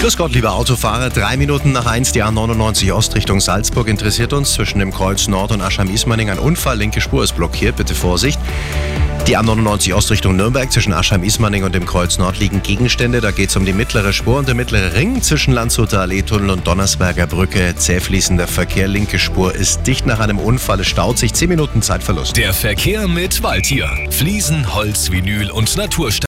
Grüß Gott, liebe Autofahrer. Drei Minuten nach eins, die A99 Ost Richtung Salzburg interessiert uns. Zwischen dem Kreuz Nord und Ascham-Ismaning ein Unfall. Linke Spur ist blockiert. Bitte Vorsicht. Die A99 Ost Richtung Nürnberg zwischen Aschheim-Ismaning und dem Kreuz Nord liegen Gegenstände. Da geht es um die mittlere Spur und der mittlere Ring zwischen Landshuter Allee-Tunnel und Donnersberger Brücke. Zäh fließender Verkehr. Linke Spur ist dicht nach einem Unfall. Es staut sich. Zehn Minuten Zeitverlust. Der Verkehr mit Waldtier. Fliesen, Holz, Vinyl und Naturstein.